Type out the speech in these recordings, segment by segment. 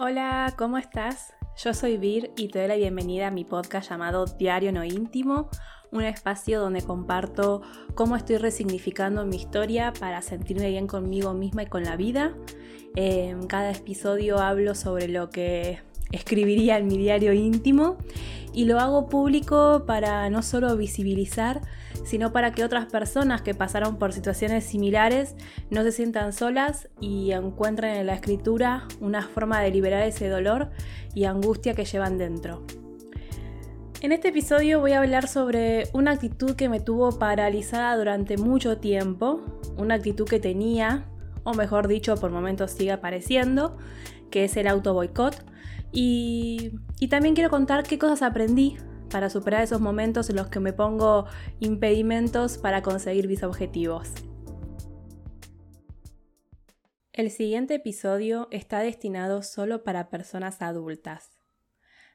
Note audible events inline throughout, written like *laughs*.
Hola, ¿cómo estás? Yo soy Vir y te doy la bienvenida a mi podcast llamado Diario No Íntimo, un espacio donde comparto cómo estoy resignificando mi historia para sentirme bien conmigo misma y con la vida. En cada episodio hablo sobre lo que escribiría en mi diario íntimo y lo hago público para no solo visibilizar, sino para que otras personas que pasaron por situaciones similares no se sientan solas y encuentren en la escritura una forma de liberar ese dolor y angustia que llevan dentro. En este episodio voy a hablar sobre una actitud que me tuvo paralizada durante mucho tiempo, una actitud que tenía, o mejor dicho, por momentos sigue apareciendo, que es el auto boicot. Y, también quiero contar qué cosas aprendí para superar esos momentos en los que me pongo impedimentos para conseguir mis objetivos. El siguiente episodio está destinado solo para personas adultas.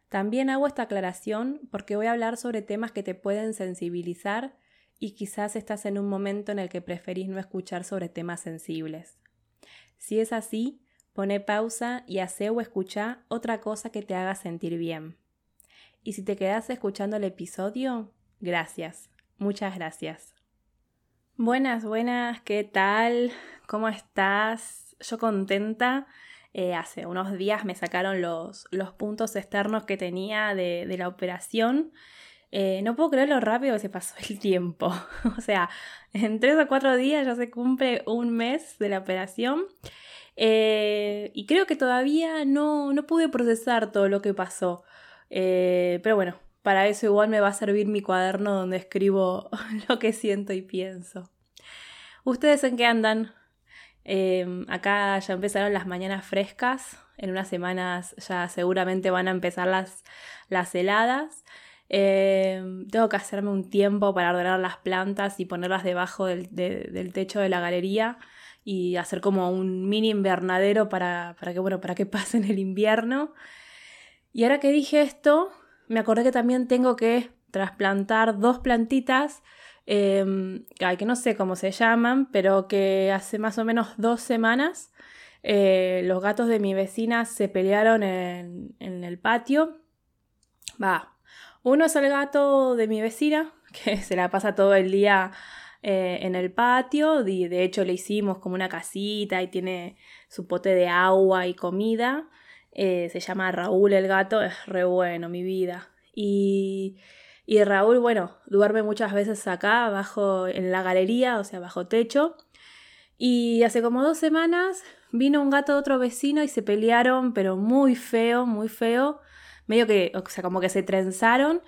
También hago esta aclaración porque voy a hablar sobre temas que te pueden sensibilizar y quizás estás en un momento en el que preferís no escuchar sobre temas sensibles. Si es así, pone pausa y hace o escucha otra cosa que te haga sentir bien. Y si te quedas escuchando el episodio, gracias, muchas gracias. Buenas, buenas, ¿qué tal? ¿Cómo estás? Yo contenta. Eh, hace unos días me sacaron los, los puntos externos que tenía de, la operación. Eh, no puedo creer lo rápido que se pasó el tiempo. *laughs* o sea, en tres o cuatro días ya se cumple un mes de la operación. Eh, y creo que todavía no, no pude procesar todo lo que pasó. Eh, pero bueno, para eso igual me va a servir mi cuaderno donde escribo *laughs* lo que siento y pienso. ¿Ustedes en qué andan? Em, acá ya empezaron las mañanas frescas. En unas semanas ya seguramente van a empezar las, las heladas. Tengo que hacerme un tiempo para ordenar las plantas y ponerlas debajo del, del techo de la galería y hacer como un mini invernadero para, para que, bueno, para que *laughs* pasen el invierno. Y ahora que dije esto, me acordé que también tengo que trasplantar dos plantitas, em, que no sé cómo se llaman, pero que hace más o menos dos semanas eh, los gatos de mi vecina se pelearon en, el patio. Va, uno es el gato de mi vecina, *laughs* que se la pasa todo el día eh, en el patio, y de hecho le hicimos como una casita y tiene su pote de agua y comida. Eh, se llama Raúl el gato, es re bueno, mi vida. Y, y Raúl, bueno, duerme muchas veces acá, abajo en la galería, o sea, bajo techo. Y hace como dos semanas vino un gato de otro vecino y se pelearon, pero muy feo, muy feo. Medio que, o sea, como que se trenzaron.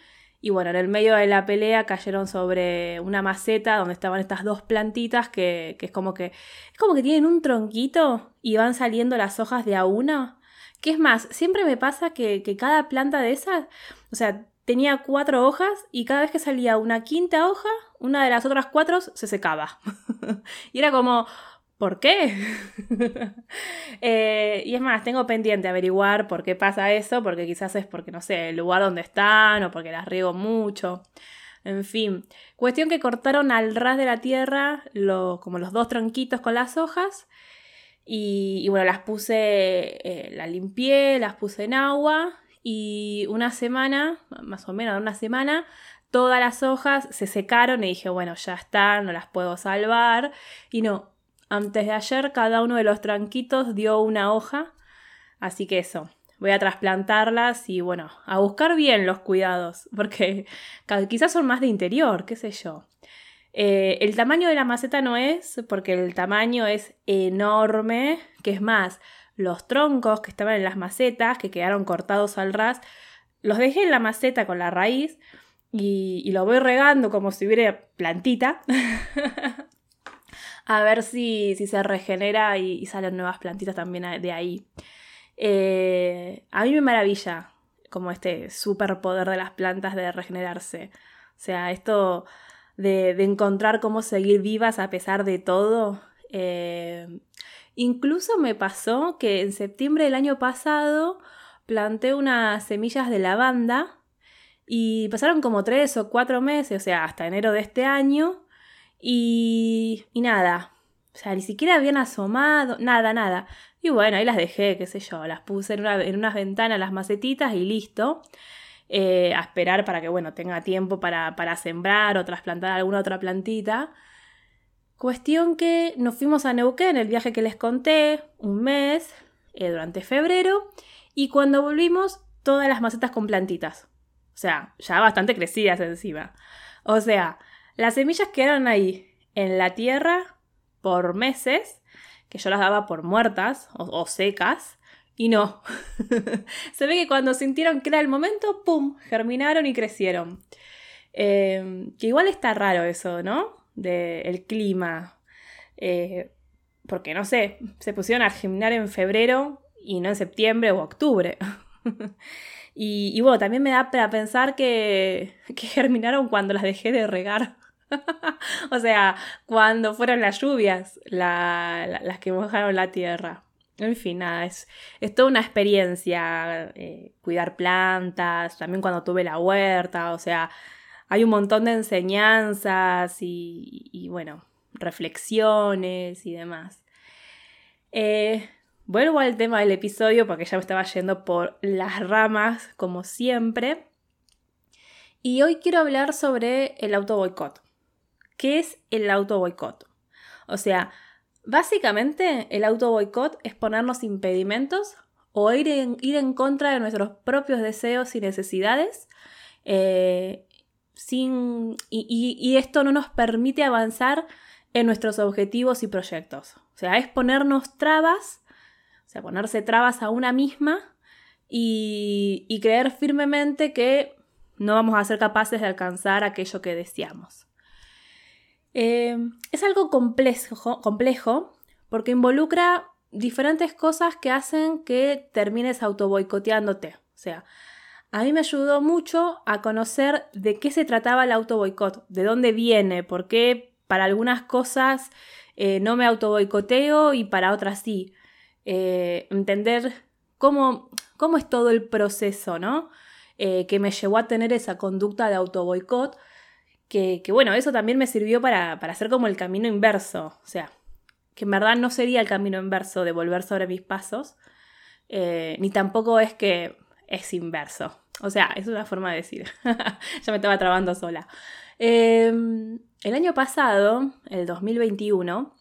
Y bueno, en el medio de la pelea cayeron sobre una maceta donde estaban estas dos plantitas que, que es como que. Es como que tienen un tronquito y van saliendo las hojas de a una. ¿Qué es más, siempre me pasa que, cada planta de esas, o sea, tenía cuatro hojas y cada vez que salía una quinta hoja, una de las otras cuatro se secaba. *laughs* y era como, ¿por qué? *laughs* Eh, y es más, tengo pendiente averiguar por qué pasa eso, porque quizás es porque, no sé, el lugar donde están o porque las riego mucho. En fin, cuestión que cortaron al ras de la tierra como los dos tronquitos con las hojas y, bueno, las puse, eh, las limpié, las puse en agua y una semana, más o menos una semana, todas las hojas se secaron y dije, bueno, ya están, no las puedo salvar. Y no, antes de ayer cada uno de los tranquitos dio una hoja, así que eso, voy a trasplantarlas y bueno, a buscar bien los cuidados, *laughs* porque quizás son más de interior, qué sé yo. Eh, el tamaño de la maceta no es, porque el tamaño es enorme, que es más, los troncos que estaban en las macetas, que quedaron cortados al ras, los dejé en la maceta con la raíz y, lo voy regando como si hubiera plantita. *laughs* a ver si, se regenera y, salen nuevas plantitas también de ahí. Eh, a mí me maravilla como este superpoder de las plantas de regenerarse. O sea, esto de, encontrar cómo seguir vivas a pesar de todo. Eh, incluso me pasó que en septiembre del año pasado planté unas semillas de lavanda y pasaron como tres o cuatro meses, o sea, hasta enero de este año. Y, y nada, O sea, ni siquiera habían asomado, nada, nada. Y bueno, ahí las dejé, qué sé yo, las puse en, en unas ventanas las macetitas y listo. Eh, a esperar para que, bueno, tenga tiempo para, para sembrar o trasplantar alguna otra plantita. Cuestión que nos fuimos a Neuquén, el viaje que les conté, un mes, eh, durante febrero, y cuando volvimos, todas las macetas con plantitas. O sea, ya bastante crecidas encima. O sea, las semillas quedaron ahí, en la tierra, por meses, que yo las daba por muertas o, secas, y no. *laughs* Se ve que cuando sintieron que era el momento, ¡pum! germinaron y crecieron. Eh, que igual está raro eso, ¿no? del clima. Eh, porque no sé, se pusieron a germinar en febrero y no en septiembre o octubre. *laughs* y, bueno, también me da para pensar que, que germinaron cuando las dejé de regar. *laughs* o sea, cuando fueron las lluvias las que mojaron la tierra. En fin, nada, es, es toda una experiencia eh, cuidar plantas, también cuando tuve la huerta, o sea, hay un montón de enseñanzas y, bueno, reflexiones y demás. Eh, vuelvo al tema del episodio porque ya me estaba yendo por las ramas, como siempre. Y hoy quiero hablar sobre el auto boicot. ¿Qué es el auto boicot? O sea, básicamente el auto boicot es ponernos impedimentos o ir en, ir en contra de nuestros propios deseos y necesidades eh, sin, y, esto no nos permite avanzar en nuestros objetivos y proyectos. O sea, es ponernos trabas, o sea, ponerse trabas a una misma y, creer firmemente que no vamos a ser capaces de alcanzar aquello que deseamos. Eh, es algo complejo, porque involucra diferentes cosas que hacen que termines autoboicoteándote. O sea, a mí me ayudó mucho a conocer de qué se trataba el auto boicot, de dónde viene, por qué para algunas cosas eh, no me auto boicoteo y para otras sí. Eh, entender cómo, cómo, es todo el proceso, ¿no? Que me llevó a tener esa conducta de auto boicot. Que, bueno, eso también me sirvió para, para hacer como el camino inverso. O sea, que en verdad no sería el camino inverso de volver sobre mis pasos, ni tampoco es que es inverso. O sea, es una forma de decir. *laughs* ya me estaba trabando sola. Em, el año pasado, el 2021,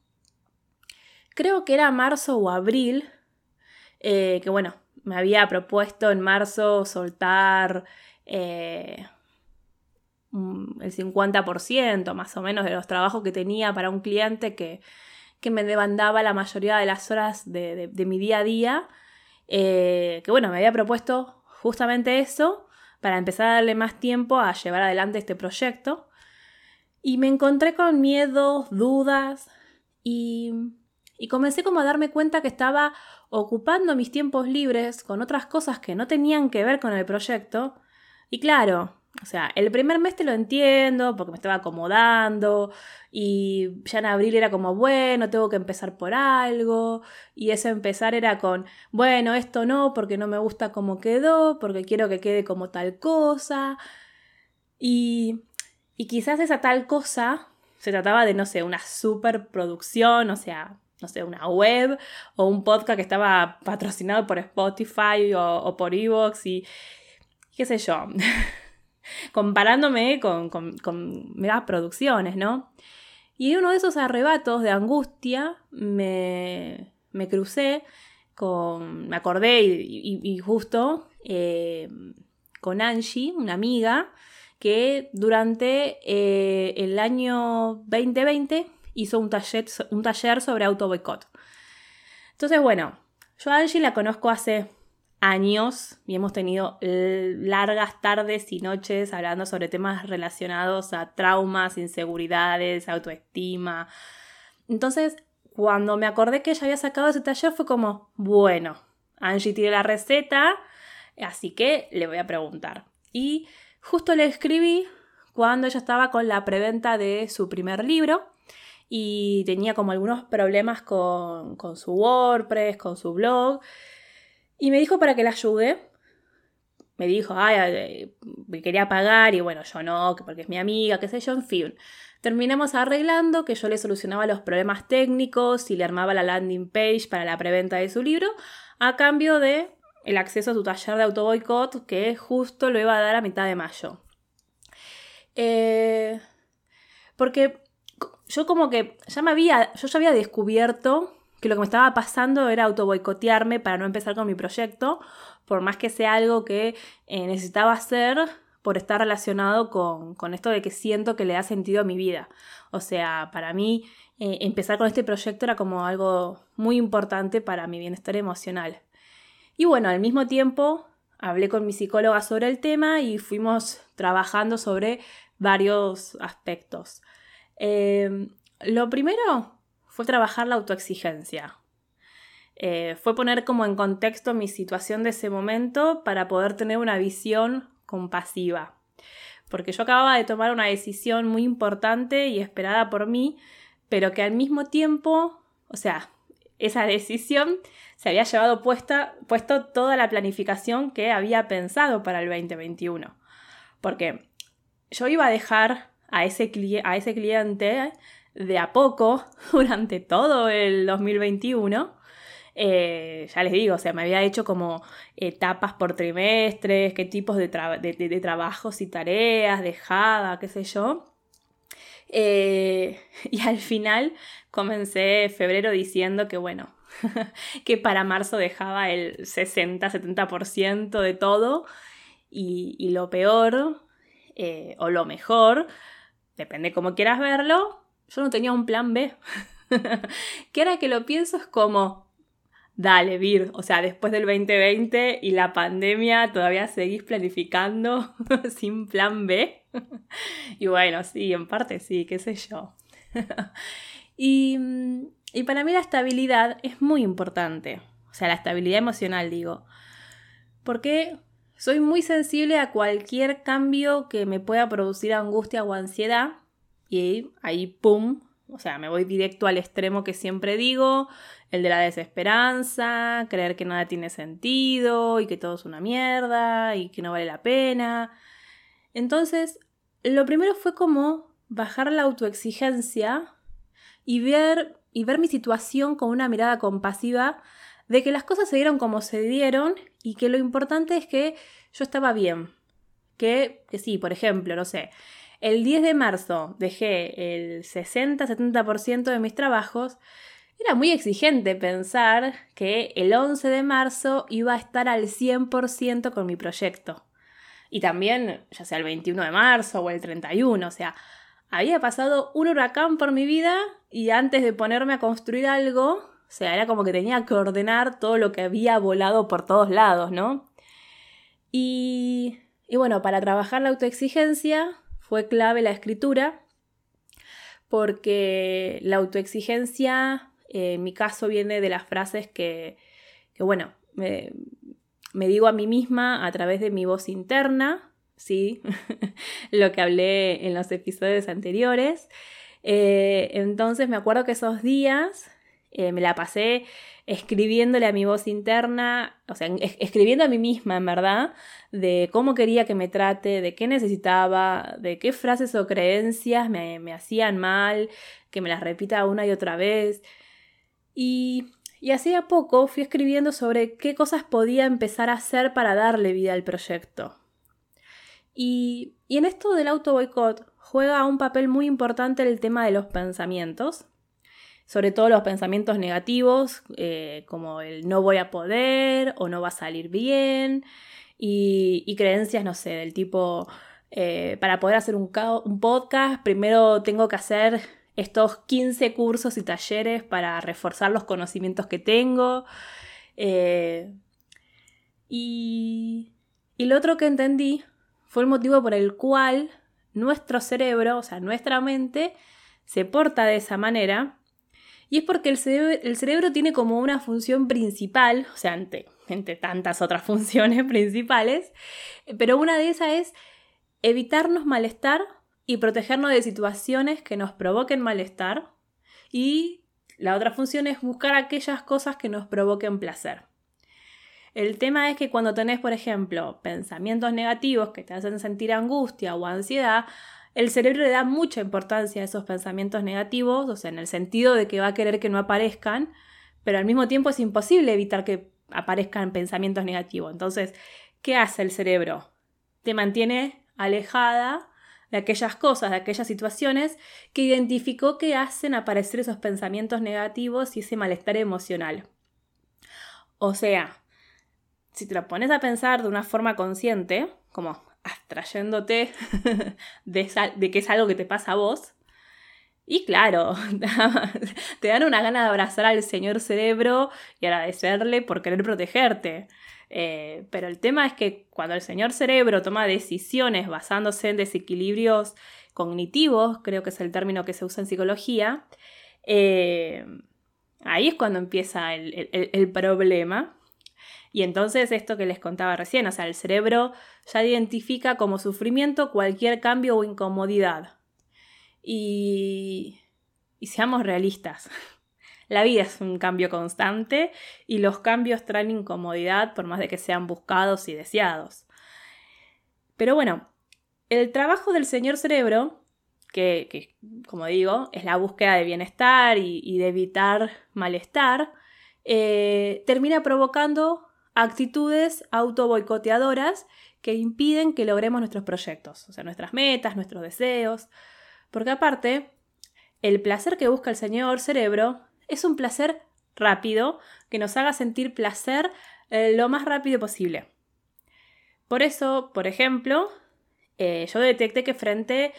creo que era marzo o abril, eh, que bueno, me había propuesto en marzo soltar eh, el 50% más o menos de los trabajos que tenía para un cliente que, me demandaba la mayoría de las horas de, mi día a día. Eh, que bueno, me había propuesto justamente eso para empezar a darle más tiempo a llevar adelante este proyecto. Y me encontré con miedos, dudas y, y comencé como a darme cuenta que estaba ocupando mis tiempos libres con otras cosas que no tenían que ver con el proyecto. Y claro, o sea, el primer mes te lo entiendo porque me estaba acomodando y ya en abril era como, bueno, tengo que empezar por algo y ese empezar era con, bueno, esto no porque no me gusta cómo quedó, porque quiero que quede como tal cosa. Y, y quizás esa tal cosa se trataba de, no sé, una superproducción, o sea, no sé, una web o un podcast que estaba patrocinado por Spotify o, o por Evox y qué sé yo. *laughs* comparándome con, con, con producciones, ¿no? Y uno de esos arrebatos de angustia me, me crucé con, me acordé y, justo eh, con Angie, una amiga, que durante eh, el año 2020 hizo un taller, un taller sobre auto boicot. Entonces, bueno, yo a Angie la conozco hace años y hemos tenido largas tardes y noches hablando sobre temas relacionados a traumas, inseguridades, autoestima. Entonces, cuando me acordé que ella había sacado ese taller fue como, bueno, Angie tiene la receta, así que le voy a preguntar. Y justo le escribí cuando ella estaba con la preventa de su primer libro y tenía como algunos problemas con, con su WordPress, con su blog. Y me dijo para que la ayude. Me dijo, ay, quería pagar y bueno, yo no, porque es mi amiga, qué sé yo, en fin. terminamos arreglando que yo le solucionaba los problemas técnicos y le armaba la landing page para la preventa de su libro, a cambio de el acceso a su taller de autoboicot que justo lo iba a dar a mitad de mayo. Eh, porque yo como que ya me había, yo ya había descubierto que lo que me estaba pasando era autoboicotearme para no empezar con mi proyecto, por más que sea algo que eh, necesitaba hacer por estar relacionado con, esto de que siento que le da sentido a mi vida. O sea, para mí eh, empezar con este proyecto era como algo muy importante para mi bienestar emocional. Y bueno, al mismo tiempo hablé con mi psicóloga sobre el tema y fuimos trabajando sobre varios aspectos. Eh, lo primero fue trabajar la autoexigencia. Eh, fue poner como en contexto mi situación de ese momento para poder tener una visión compasiva. Porque yo acababa de tomar una decisión muy importante y esperada por mí, pero que al mismo tiempo, o sea, esa decisión se había llevado puesta, puesto toda la planificación que había pensado para el 2021. Porque yo iba a dejar a ese, a ese cliente de a poco *laughs* durante todo el 2021 eh, ya les digo, o sea, me había hecho como etapas por trimestres, qué tipos de, trabajos y tareas dejaba, qué sé yo. Eh, *laughs* y al final comencé febrero diciendo que bueno, *laughs* que para marzo dejaba el 60-70% de todo y, lo peor eh, o lo mejor, depende cómo quieras verlo, yo no tenía un plan B. *laughs* que ahora que lo pienso es como, dale, Vir, o sea, después del 2020 y la pandemia todavía seguís planificando *laughs* sin plan B. *laughs* y bueno, sí, en parte sí, qué sé yo. y, y para mí la estabilidad es muy importante, o sea, la estabilidad emocional, digo, porque soy muy sensible a cualquier cambio que me pueda producir angustia o ansiedad y ahí, ¡pum!, o sea, me voy directo al extremo que siempre digo, el de la desesperanza, creer que nada tiene sentido y que todo es una mierda y que no vale la pena. Entonces, lo primero fue como bajar la autoexigencia y ver, y ver mi situación con una mirada compasiva de que las cosas se dieron como se dieron y que lo importante es que yo estaba bien. Que, que sí, por ejemplo, no sé, el 10 de marzo dejé el 60-70% de mis trabajos era muy exigente pensar que el 11 de marzo iba a estar al 100% con mi proyecto. Y también, ya sea el 21 de marzo o el 31, o sea, había pasado un huracán por mi vida y antes de ponerme a construir algo, o sea, era como que tenía que ordenar todo lo que había volado por todos lados, ¿no? Y, y bueno, para trabajar la autoexigencia fue clave la escritura, porque la autoexigencia en mi caso viene de las frases que, bueno, me, digo a mí misma a través de mi voz interna, ¿sí? *laughs* Lo que hablé en los episodios anteriores. Eh, entonces me acuerdo que esos días eh, me la pasé escribiéndole a mi voz interna, o sea, escribiendo a mí misma, en verdad, de cómo quería que me trate, de qué necesitaba, de qué frases o creencias me, me hacían mal, que me las repita una y otra vez. Y, y así a poco fui escribiendo sobre qué cosas podía empezar a hacer para darle vida al proyecto. Y, y en esto del auto boicot juega un papel muy importante el tema de los pensamientos, sobre todo los pensamientos negativos, eh, como el no voy a poder o no va a salir bien, y, creencias, no sé, del tipo, eh, para poder hacer un, podcast, primero tengo que hacer estos 15 cursos y talleres para reforzar los conocimientos que tengo. Eh, y, y lo otro que entendí fue el motivo por el cual nuestro cerebro, o sea, nuestra mente, se porta de esa manera. Y es porque el cerebro, el cerebro tiene como una función principal, o sea, entre, entre tantas otras *laughs* funciones principales, pero una de esas es evitarnos malestar y protegernos de situaciones que nos provoquen malestar. Y la otra función es buscar aquellas cosas que nos provoquen placer. El tema es que cuando tenés, por ejemplo, pensamientos negativos que te hacen sentir angustia o ansiedad, el cerebro le da mucha importancia a esos pensamientos negativos, o sea, en el sentido de que va a querer que no aparezcan, pero al mismo tiempo es imposible evitar que aparezcan pensamientos negativos. Entonces, ¿qué hace el cerebro? Te mantiene alejada de aquellas cosas, de aquellas situaciones que identificó que hacen aparecer esos pensamientos negativos y ese malestar emocional. O sea, si te lo pones a pensar de una forma consciente, como abstrayéndote *laughs* de, que es algo que te pasa a vos, y claro, *laughs* te dan una gana de abrazar al señor cerebro y agradecerle por querer protegerte. Eh, pero el tema es que cuando el señor cerebro toma decisiones basándose en desequilibrios cognitivos, creo que es el término que se usa en psicología, eh, ahí es cuando empieza el problema. Y entonces esto que les contaba recién, o sea, el cerebro ya identifica como sufrimiento cualquier cambio o incomodidad. Y, y seamos realistas. *laughs* La vida es un cambio constante y los cambios traen incomodidad por más de que sean buscados y deseados. Pero bueno, el trabajo del señor cerebro, que, como digo, es la búsqueda de bienestar y, de evitar malestar, eh, termina provocando actitudes auto-boicoteadoras que impiden que logremos nuestros proyectos, o sea, nuestras metas, nuestros deseos. Porque aparte, el placer que busca el señor cerebro es un placer rápido que nos haga sentir placer eh, lo más rápido posible. Por eso, por ejemplo, eh, yo detecté que frente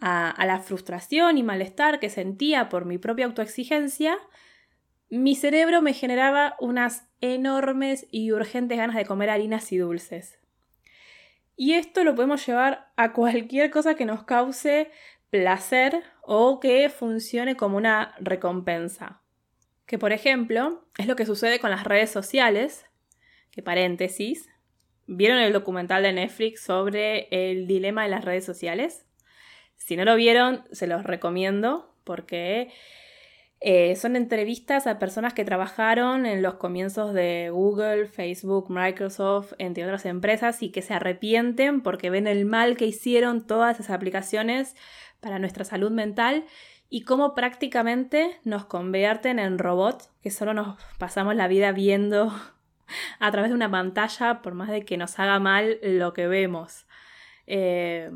a, a, la frustración y malestar que sentía por mi propia autoexigencia, mi cerebro me generaba unas enormes y urgentes ganas de comer harinas y dulces. Y esto lo podemos llevar a cualquier cosa que nos cause placer o que funcione como una recompensa. Que por ejemplo es lo que sucede con las redes sociales, que paréntesis, ¿vieron el documental de Netflix sobre el dilema de las redes sociales? Si no lo vieron, se los recomiendo porque eh, son entrevistas a personas que trabajaron en los comienzos de Google, Facebook, Microsoft, entre otras empresas, y que se arrepienten porque ven el mal que hicieron todas esas aplicaciones para nuestra salud mental y cómo prácticamente nos convierten en robots que solo nos pasamos la vida viendo *laughs* a través de una pantalla por más de que nos haga mal lo que vemos. Eh,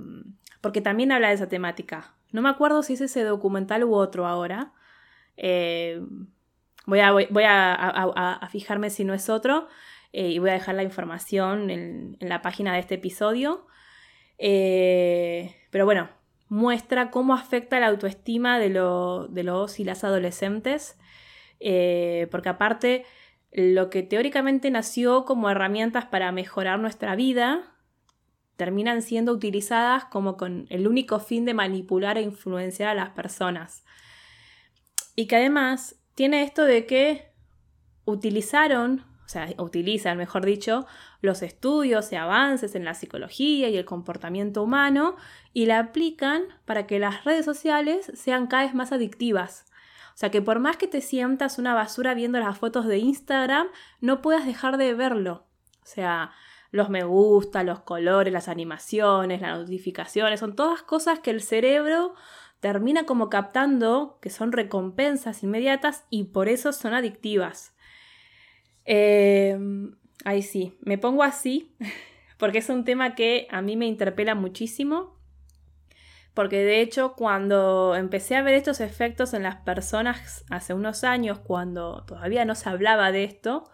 porque también habla de esa temática. No me acuerdo si es ese documental u otro ahora. Eh, voy a, voy, a, fijarme si no es otro eh, y voy a dejar la información en, la página de este episodio. pero bueno, muestra cómo afecta la autoestima de, los y las adolescentes, eh, porque aparte lo que teóricamente nació como herramientas para mejorar nuestra vida, terminan siendo utilizadas como con el único fin de manipular e influenciar a las personas. Y que además tiene esto de que utilizaron o sea, utilizan, mejor dicho, los estudios y avances en la psicología y el comportamiento humano y la aplican para que las redes sociales sean cada vez más adictivas. O sea, que por más que te sientas una basura viendo las fotos de Instagram, no puedas dejar de verlo. O sea, los me gusta, los colores, las animaciones, las notificaciones, son todas cosas que el cerebro termina como captando que son recompensas inmediatas y por eso son adictivas. Eh, ay, sí, me pongo así *laughs* porque es un tema que a mí me interpela muchísimo. Porque de hecho cuando empecé a ver estos efectos en las personas hace unos años, cuando todavía no se hablaba de esto,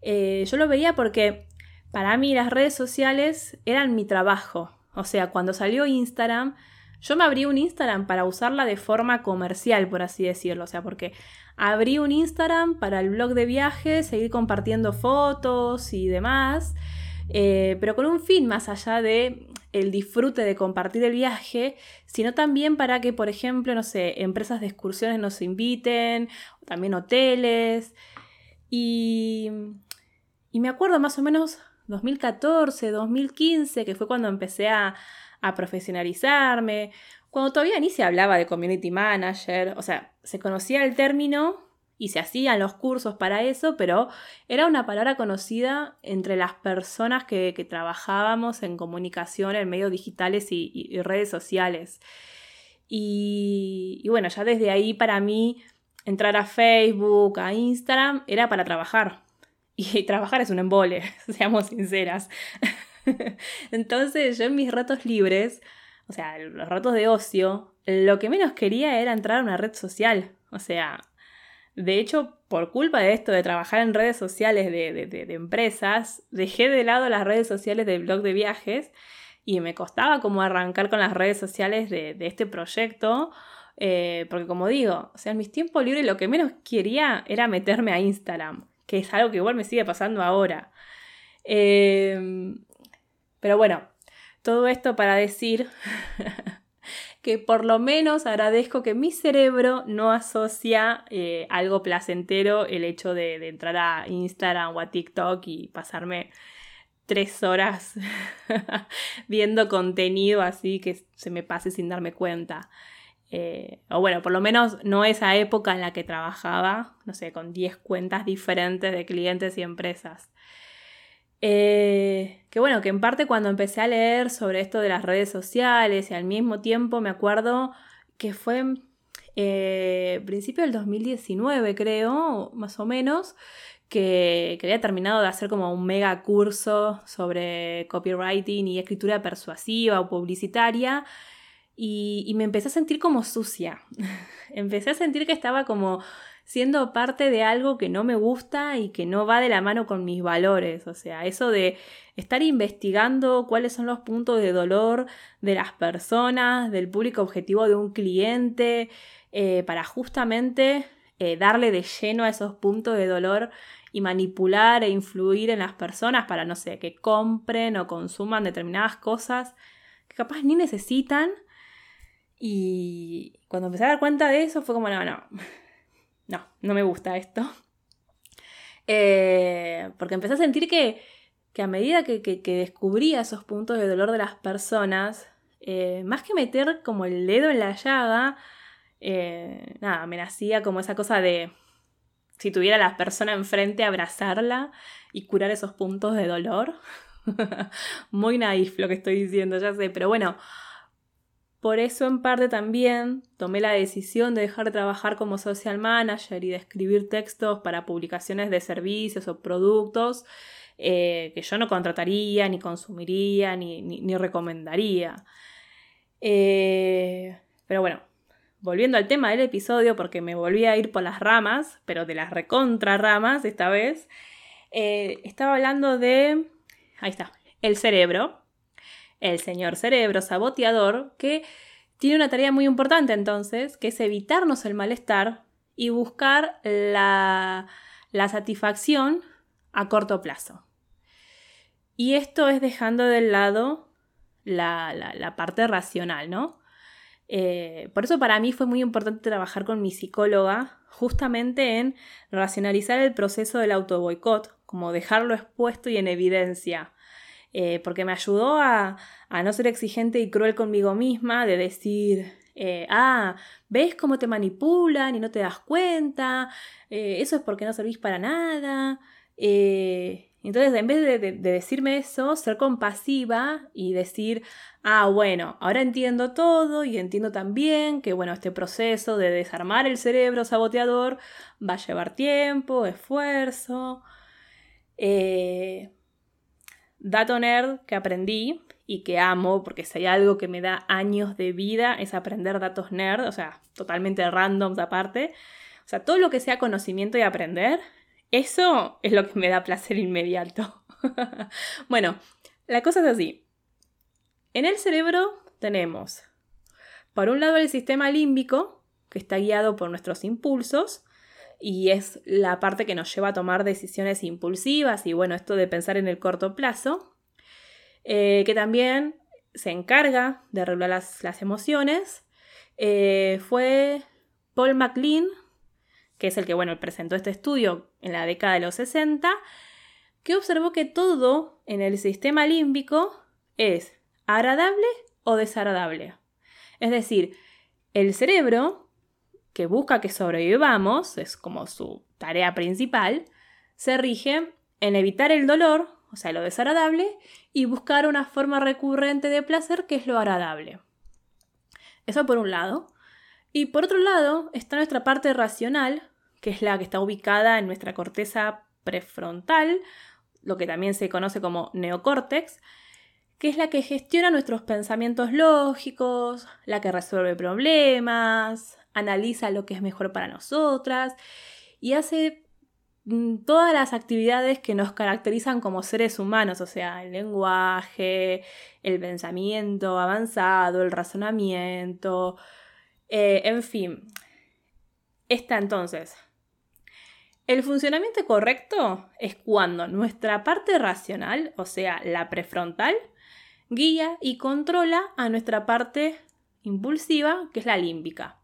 eh, yo lo veía porque para mí las redes sociales eran mi trabajo. O sea, cuando salió Instagram, yo me abrí un Instagram para usarla de forma comercial, por así decirlo. O sea, porque abrí un Instagram para el blog de viajes, seguir compartiendo fotos y demás, eh, pero con un fin más allá de el disfrute de compartir el viaje, sino también para que, por ejemplo, no sé, empresas de excursiones nos inviten, también hoteles. Y, y me acuerdo más o menos 2014, 2015, que fue cuando empecé a, a profesionalizarme, cuando todavía ni se hablaba de community manager, o sea, se conocía el término y se hacían los cursos para eso, pero era una palabra conocida entre las personas que, trabajábamos en comunicación en medios digitales y, redes sociales. Y, bueno, ya desde ahí para mí entrar a Facebook, a Instagram, era para trabajar. *laughs* Y trabajar es un embole, *laughs* seamos sinceras. *laughs* Entonces yo en mis ratos libres, o sea, los ratos de ocio, lo que menos quería era entrar a una red social. O sea, de hecho, por culpa de esto, de trabajar en redes sociales de, empresas, dejé de lado las redes sociales del blog de viajes y me costaba como arrancar con las redes sociales de, este proyecto. Eh, porque como digo, o sea, en mis tiempos libres lo que menos quería era meterme a Instagram, que es algo que igual me sigue pasando ahora. Em, pero bueno, todo esto para decir *laughs* que por lo menos agradezco que mi cerebro no asocia eh, algo placentero el hecho de, entrar a Instagram o a TikTok y pasarme tres horas *laughs* viendo contenido así que se me pase sin darme cuenta. Eh, o bueno, por lo menos no esa época en la que trabajaba, no sé, con 10 cuentas diferentes de clientes y empresas. Eh, que bueno, que en parte cuando empecé a leer sobre esto de las redes sociales y al mismo tiempo me acuerdo que fue eh, principio del 2019 creo, más o menos, que, había terminado de hacer como un mega curso sobre copywriting y escritura persuasiva o publicitaria y, y me empecé a sentir como sucia. *laughs* empecé a sentir que estaba como siendo parte de algo que no me gusta y que no va de la mano con mis valores. O sea, eso de estar investigando cuáles son los puntos de dolor de las personas, del público objetivo de un cliente, eh, para justamente eh, darle de lleno a esos puntos de dolor y manipular e influir en las personas para, no sé, que compren o consuman determinadas cosas que capaz ni necesitan. Y cuando empecé a dar cuenta de eso fue como, no, no, no, no me gusta esto. Eh, porque empecé a sentir que, a medida que, descubría esos puntos de dolor de las personas, eh, más que meter como el dedo en la llaga, eh, nada, me nacía como esa cosa de, si tuviera a la persona enfrente, abrazarla y curar esos puntos de dolor. *laughs* Muy naif lo que estoy diciendo, ya sé, pero bueno, por eso en parte también tomé la decisión de dejar de trabajar como social manager y de escribir textos para publicaciones de servicios o productos eh, que yo no contrataría, ni consumiría, ni, recomendaría. Eh, pero bueno, volviendo al tema del episodio, porque me volví a ir por las ramas, pero de las recontra ramas esta vez, eh, estaba hablando de... Ahí está, el cerebro el señor cerebro saboteador, que tiene una tarea muy importante entonces, que es evitarnos el malestar y buscar la, satisfacción a corto plazo. Y esto es dejando de lado la, parte racional, ¿no? Eh, por eso para mí fue muy importante trabajar con mi psicóloga justamente en racionalizar el proceso del autoboicot, como dejarlo expuesto y en evidencia. Eh, porque me ayudó a, no ser exigente y cruel conmigo misma, de decir, eh, ah, ¿ves cómo te manipulan y no te das cuenta? Eh, eso es porque no servís para nada. entonces, en vez de, decirme eso, ser compasiva y decir, ah, bueno, ahora entiendo todo y entiendo también que, bueno, este proceso de desarmar el cerebro saboteador va a llevar tiempo, esfuerzo. Dato nerd que aprendí y que amo, porque si hay algo que me da años de vida es aprender datos nerd, o sea, totalmente randoms aparte. O sea, todo lo que sea conocimiento y aprender, eso es lo que me da placer inmediato. *laughs* bueno, la cosa es así. En el cerebro tenemos, por un lado, el sistema límbico, que está guiado por nuestros impulsos, y es la parte que nos lleva a tomar decisiones impulsivas y bueno, esto de pensar en el corto plazo, eh, que también se encarga de regular las, emociones, eh, fue Paul MacLean, que es el que bueno, presentó este estudio en la década de los 60, que observó que todo en el sistema límbico es agradable o desagradable. Es decir, el cerebro que busca que sobrevivamos, es como su tarea principal, se rige en evitar el dolor, o sea, lo desagradable, y buscar una forma recurrente de placer que es lo agradable. Eso por un lado. Y por otro lado está nuestra parte racional, que es la que está ubicada en nuestra corteza prefrontal, lo que también se conoce como neocórtex, que es la que gestiona nuestros pensamientos lógicos, la que resuelve problemas, analiza lo que es mejor para nosotras y hace mm, todas las actividades que nos caracterizan como seres humanos, o sea, el lenguaje, el pensamiento avanzado, el razonamiento, eh, en fin. Está entonces. El funcionamiento correcto es cuando nuestra parte racional, o sea, la prefrontal, guía y controla a nuestra parte impulsiva, que es la límbica.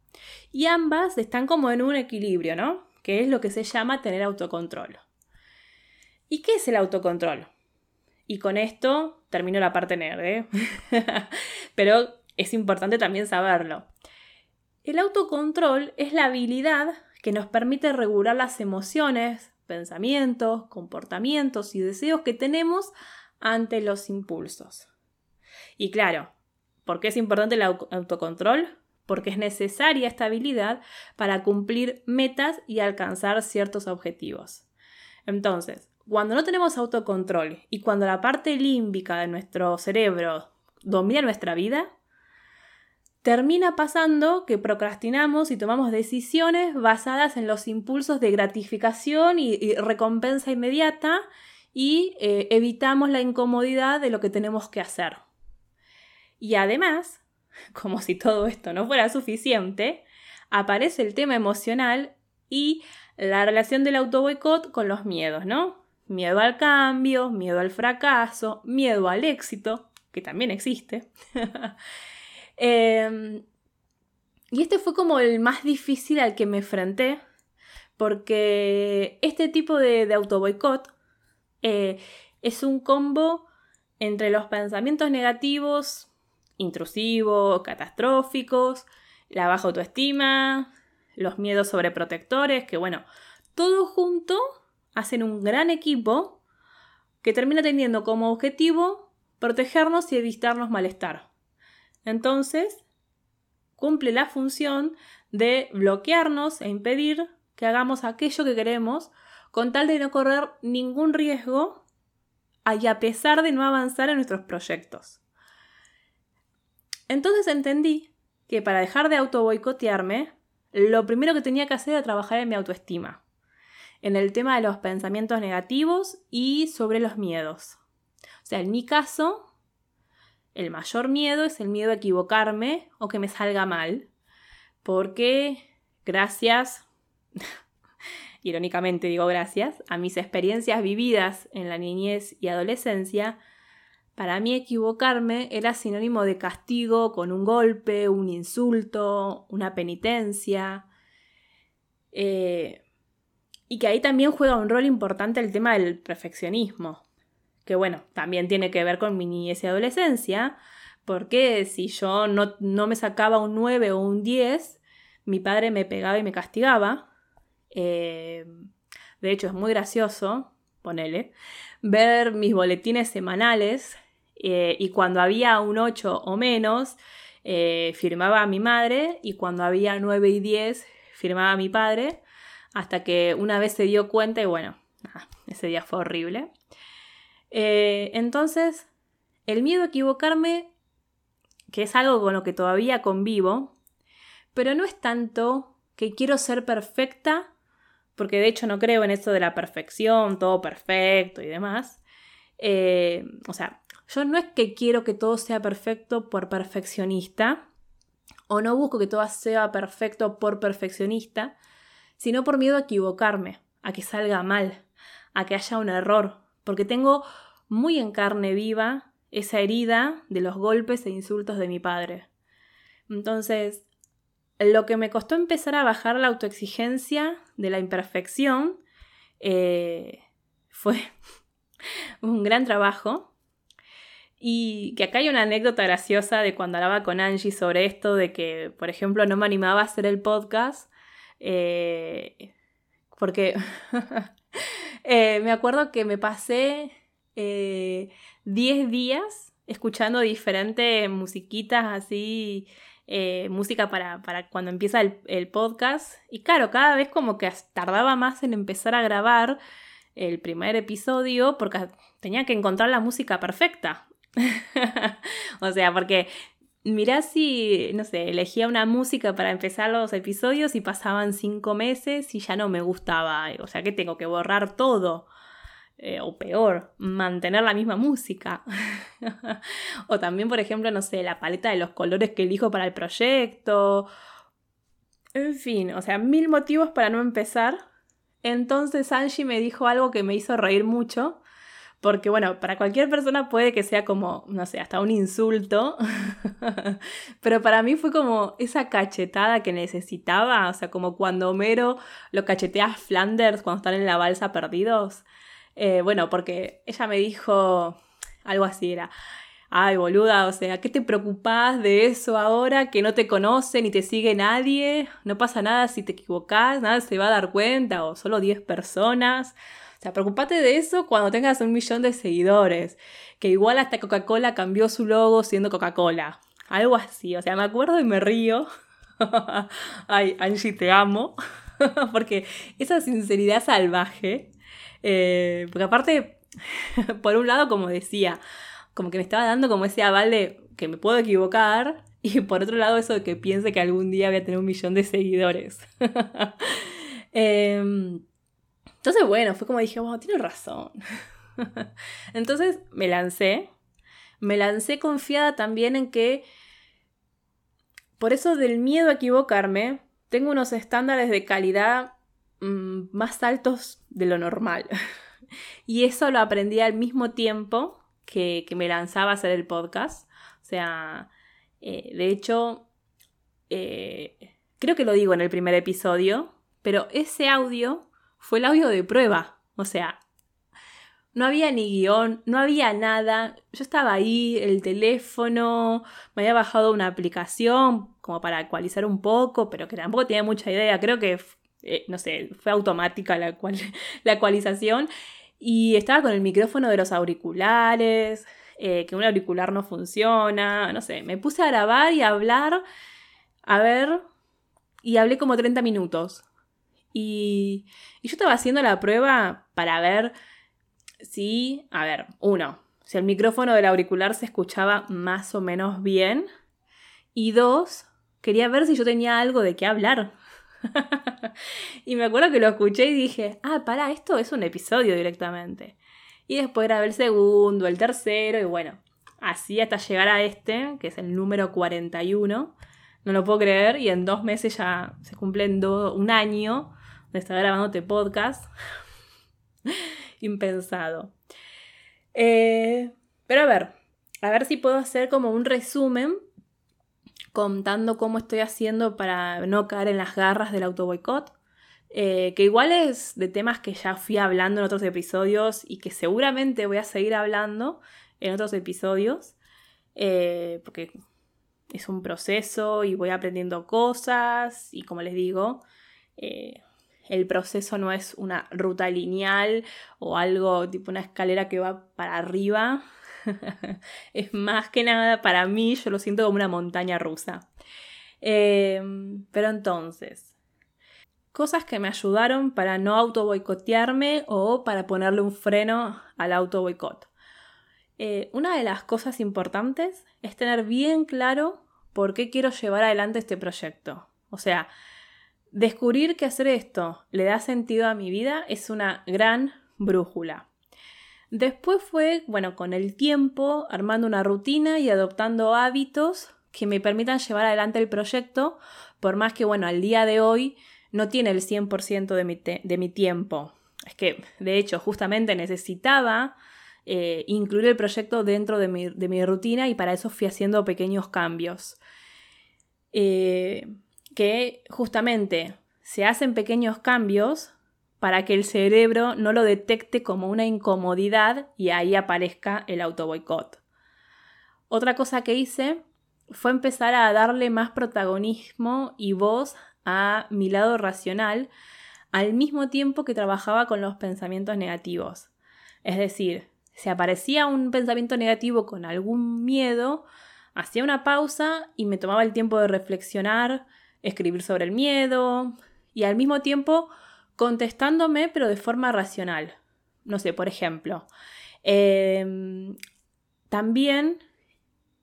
Y ambas están como en un equilibrio, ¿no? Que es lo que se llama tener autocontrol. ¿Y qué es el autocontrol? Y con esto termino la parte nerd, ¿eh? *laughs* Pero es importante también saberlo. El autocontrol es la habilidad que nos permite regular las emociones, pensamientos, comportamientos y deseos que tenemos ante los impulsos. Y claro, ¿por qué es importante el autocontrol? Porque es necesaria esta habilidad para cumplir metas y alcanzar ciertos objetivos. Entonces, cuando no tenemos autocontrol y cuando la parte límbica de nuestro cerebro domina nuestra vida, termina pasando que procrastinamos y tomamos decisiones basadas en los impulsos de gratificación y, recompensa inmediata y eh, evitamos la incomodidad de lo que tenemos que hacer. Y además, *laughs* como si todo esto no fuera suficiente, aparece el tema emocional y la relación del autoboicot con los miedos, ¿no? Miedo al cambio, miedo al fracaso, miedo al éxito, que también existe. *laughs* Em, y este fue como el más difícil al que me enfrenté, porque este tipo de, de autoboicot eh, es un combo entre los pensamientos negativos, intrusivos, catastróficos, la baja autoestima, los miedos sobreprotectores, que bueno, todo junto hacen un gran equipo que termina teniendo como objetivo protegernos y evitarnos malestar. Entonces, cumple la función de bloquearnos e impedir que hagamos aquello que queremos con tal de no correr ningún riesgo y a pesar de no avanzar en nuestros proyectos. Entonces entendí que para dejar de auto boicotearme, lo primero que tenía que hacer era trabajar en mi autoestima, en el tema de los pensamientos negativos y sobre los miedos. O sea, en mi caso, el mayor miedo es el miedo a equivocarme o que me salga mal, porque gracias, *laughs* irónicamente digo gracias, a mis experiencias vividas en la niñez y adolescencia, para mí equivocarme era sinónimo de castigo con un golpe, un insulto, una penitencia. Eh, y que ahí también juega un rol importante el tema del perfeccionismo, que bueno, también tiene que ver con mi niñez y adolescencia, porque si yo no, me sacaba un 9 o un 10, mi padre me pegaba y me castigaba. Eh, de hecho, es muy gracioso, ponele, ver mis boletines semanales eh, y cuando había un 8 o menos, eh, firmaba a mi madre y cuando había 9 y 10, firmaba a mi padre, hasta que una vez se dio cuenta y bueno, ese día fue horrible. Eh, entonces, el miedo a equivocarme, que es algo con lo que todavía convivo, pero no es tanto que quiero ser perfecta, porque de hecho no creo en eso de la perfección, todo perfecto y demás. o sea, yo no es que quiero que todo sea perfecto por perfeccionista, o no busco que todo sea perfecto por perfeccionista, sino por miedo a equivocarme, a que salga mal, a que haya un error, porque tengo muy en carne viva esa herida de los golpes e insultos de mi padre. Entonces, lo que me costó empezar a bajar la autoexigencia de la imperfección eh, fue *laughs* un gran trabajo y que acá hay una anécdota graciosa de cuando hablaba con Angie sobre esto, de que, por ejemplo, no me animaba a hacer el podcast Eh, porque *laughs* eh, me acuerdo que me pasé 10 días escuchando diferentes musiquitas así, música para, cuando empieza el, el, podcast. Y claro, cada vez como que tardaba más en empezar a grabar el primer episodio porque tenía que encontrar la música perfecta. *laughs* o sea, porque mirá si, no sé, elegía una música para empezar los episodios y pasaban cinco meses y ya no me gustaba. O sea que tengo que borrar todo. Eh, o peor, mantener la misma música. *laughs* o también, por ejemplo, no sé, la paleta de los colores que elijo para el proyecto. En fin, o sea, mil motivos para no empezar. Entonces Angie me dijo algo que me hizo reír mucho, porque bueno, para cualquier persona puede que sea como, no sé, hasta un insulto, *laughs* pero para mí fue como esa cachetada que necesitaba, o sea, como cuando Homero lo cachetea a Flanders cuando están en la balsa perdidos. Eh, bueno, porque ella me dijo algo así, era, ay boluda, o sea, ¿qué te preocupás de eso ahora que no te conoce ni te sigue nadie? No pasa nada si te equivocás, nada se va a dar cuenta, o solo 10 personas. O sea, preocupate de eso cuando tengas un millón de seguidores. Que igual hasta Coca-Cola cambió su logo siendo Coca-Cola. Algo así. O sea, me acuerdo y me río. *laughs* Ay, Angie, te amo. *laughs* porque esa sinceridad salvaje. Eh, porque aparte, *laughs* por un lado, como decía, como que me estaba dando como ese aval de que me puedo equivocar. Y por otro lado, eso de que piense que algún día voy a tener un millón de seguidores. eh, entonces, bueno, fue como dije, wow, tiene razón. *laughs* Entonces me lancé. Me lancé confiada también en que, por eso del miedo a equivocarme, tengo unos estándares de calidad mm, más altos de lo normal. *laughs* y eso lo aprendí al mismo tiempo que, me lanzaba a hacer el podcast. O sea, eh, de hecho, eh, creo que lo digo en el primer episodio, pero ese audio fue el audio de prueba. O sea, no había ni guion, no había nada. Yo estaba ahí, el teléfono, me había bajado una aplicación como para actualizar un poco, pero que tampoco tenía mucha idea. Creo que, eh, no sé, fue automática la, *laughs* la actualización. Y estaba con el micrófono de los auriculares, eh, que un auricular no funciona, no sé. Me puse a grabar y a hablar, a ver, y hablé como 30 minutos. Y, yo estaba haciendo la prueba para ver si, a ver, uno, si el micrófono del auricular se escuchaba más o menos bien. Y dos, quería ver si yo tenía algo de qué hablar. *laughs* y me acuerdo que lo escuché y dije, ah, para, esto es un episodio directamente. Y después grabé el segundo, el tercero, y bueno, así hasta llegar a este, que es el número 41. No lo puedo creer, y en dos meses ya se cumplen un año de estar grabándote podcast. *laughs* Impensado. Eh, pero a ver, a ver si puedo hacer como un resumen contando cómo estoy haciendo para no caer en las garras del auto boicot. Eh, que igual es de temas que ya fui hablando en otros episodios y que seguramente voy a seguir hablando en otros episodios. Eh, porque es un proceso y voy aprendiendo cosas y como les digo, el proceso no es una ruta lineal o algo tipo una escalera que va para arriba. *laughs* es más que nada para mí, yo lo siento como una montaña rusa. Em, pero entonces, cosas que me ayudaron para no auto boicotearme o para ponerle un freno al auto boicot. Eh, una de las cosas importantes es tener bien claro por qué quiero llevar adelante este proyecto. O sea, Descubrir que hacer esto le da sentido a mi vida es una gran brújula. Después fue, bueno, con el tiempo, armando una rutina y adoptando hábitos que me permitan llevar adelante el proyecto, por más que, bueno, al día de hoy no tiene el 100% de mi, de mi tiempo. Es que, de hecho, justamente necesitaba eh, incluir el proyecto dentro de mi, de mi, rutina y para eso fui haciendo pequeños cambios. Eh, que justamente se hacen pequeños cambios para que el cerebro no lo detecte como una incomodidad y ahí aparezca el auto boicot. Otra cosa que hice fue empezar a darle más protagonismo y voz a mi lado racional al mismo tiempo que trabajaba con los pensamientos negativos. Es decir, si aparecía un pensamiento negativo con algún miedo, hacía una pausa y me tomaba el tiempo de reflexionar, escribir sobre el miedo y al mismo tiempo contestándome pero de forma racional. No sé, por ejemplo, em, también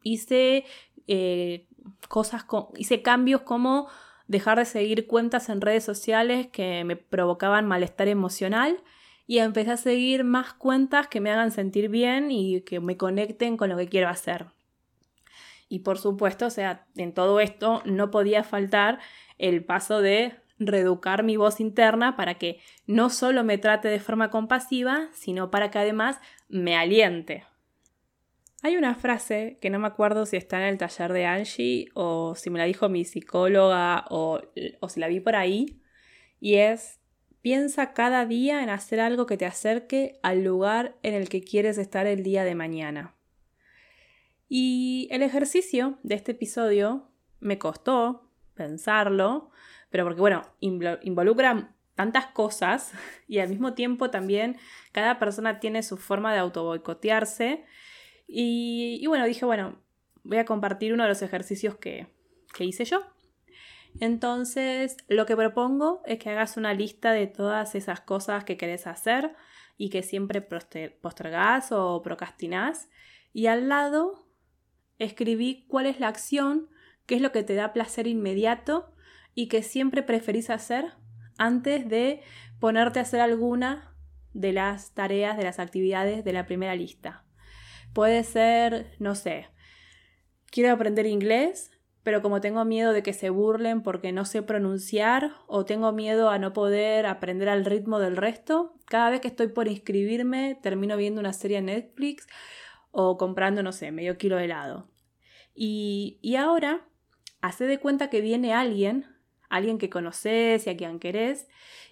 hice eh, cosas, hice cambios como dejar de seguir cuentas en redes sociales que me provocaban malestar emocional y empecé a seguir más cuentas que me hagan sentir bien y que me conecten con lo que quiero hacer. Y por supuesto, o sea, en todo esto no podía faltar el paso de reeducar mi voz interna para que no solo me trate de forma compasiva, sino para que además me aliente. Hay una frase que no me acuerdo si está en el taller de Angie o si me la dijo mi psicóloga o, o si la vi por ahí, y es, piensa cada día en hacer algo que te acerque al lugar en el que quieres estar el día de mañana. Y el ejercicio de este episodio me costó pensarlo, pero porque, bueno, involucra tantas cosas *laughs* y al mismo tiempo también cada persona tiene su forma de autoboicotearse y, bueno, dije, bueno, voy a compartir uno de los ejercicios que, hice yo. Entonces, lo que propongo es que hagas una lista de todas esas cosas que querés hacer y que siempre postergás o procrastinás. Y al lado escribí cuál es la acción, qué es lo que te da placer inmediato y que siempre preferís hacer antes de ponerte a hacer alguna de las tareas, de las actividades de la primera lista. Puede ser, no sé, quiero aprender inglés, pero como tengo miedo de que se burlen porque no sé pronunciar o tengo miedo a no poder aprender al ritmo del resto, cada vez que estoy por inscribirme termino viendo una serie en Netflix o comprando, no sé, medio kilo de helado. Y, y ahora, hace de cuenta que viene alguien, alguien que conoces y a quien querés,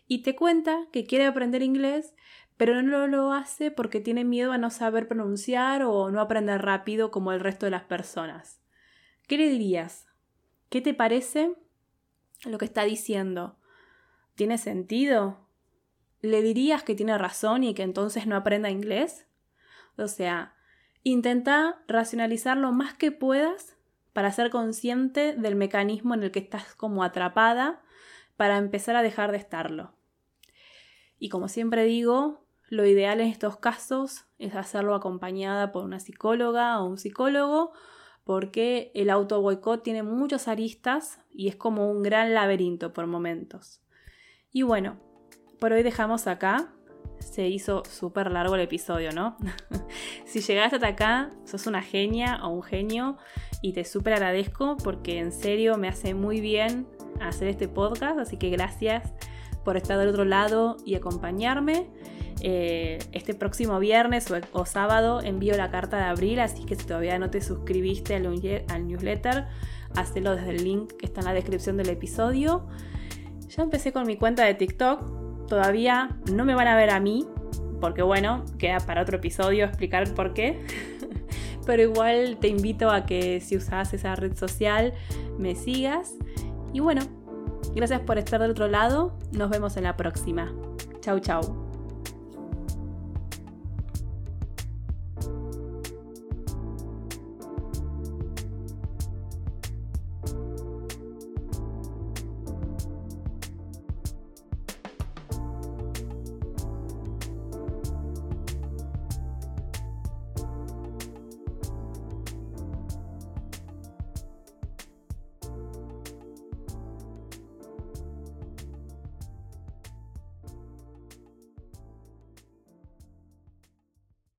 y te cuenta que quiere aprender inglés, pero no lo hace porque tiene miedo a no saber pronunciar o no aprender rápido como el resto de las personas. ¿Qué le dirías? ¿Qué te parece lo que está diciendo? ¿Tiene sentido? ¿Le dirías que tiene razón y que entonces no aprenda inglés? O sea, intenta racionalizar lo más que puedas para ser consciente del mecanismo en el que estás como atrapada para empezar a dejar de estarlo. Y como siempre digo, lo ideal en estos casos es hacerlo acompañada por una psicóloga o un psicólogo porque el auto boicot tiene muchos aristas y es como un gran laberinto por momentos. Y bueno, por hoy dejamos acá. Se hizo súper largo el episodio, ¿no? *laughs* si llegaste hasta acá, sos una genia o un genio y te súper agradezco porque en serio me hace muy bien hacer este podcast, así que gracias por estar del otro lado y acompañarme. Eh, este próximo viernes o, sábado envío la carta de abril, así que si todavía no te suscribiste al, al newsletter, hazlo desde el link que está en la descripción del episodio. Ya empecé con mi cuenta de TikTok, todavía no me van a ver a mí, porque bueno, queda para otro episodio explicar por qué. *laughs* Pero igual te invito a que si usas esa red social me sigas. Y bueno, gracias por estar del otro lado. Nos vemos en la próxima. Chau, chau.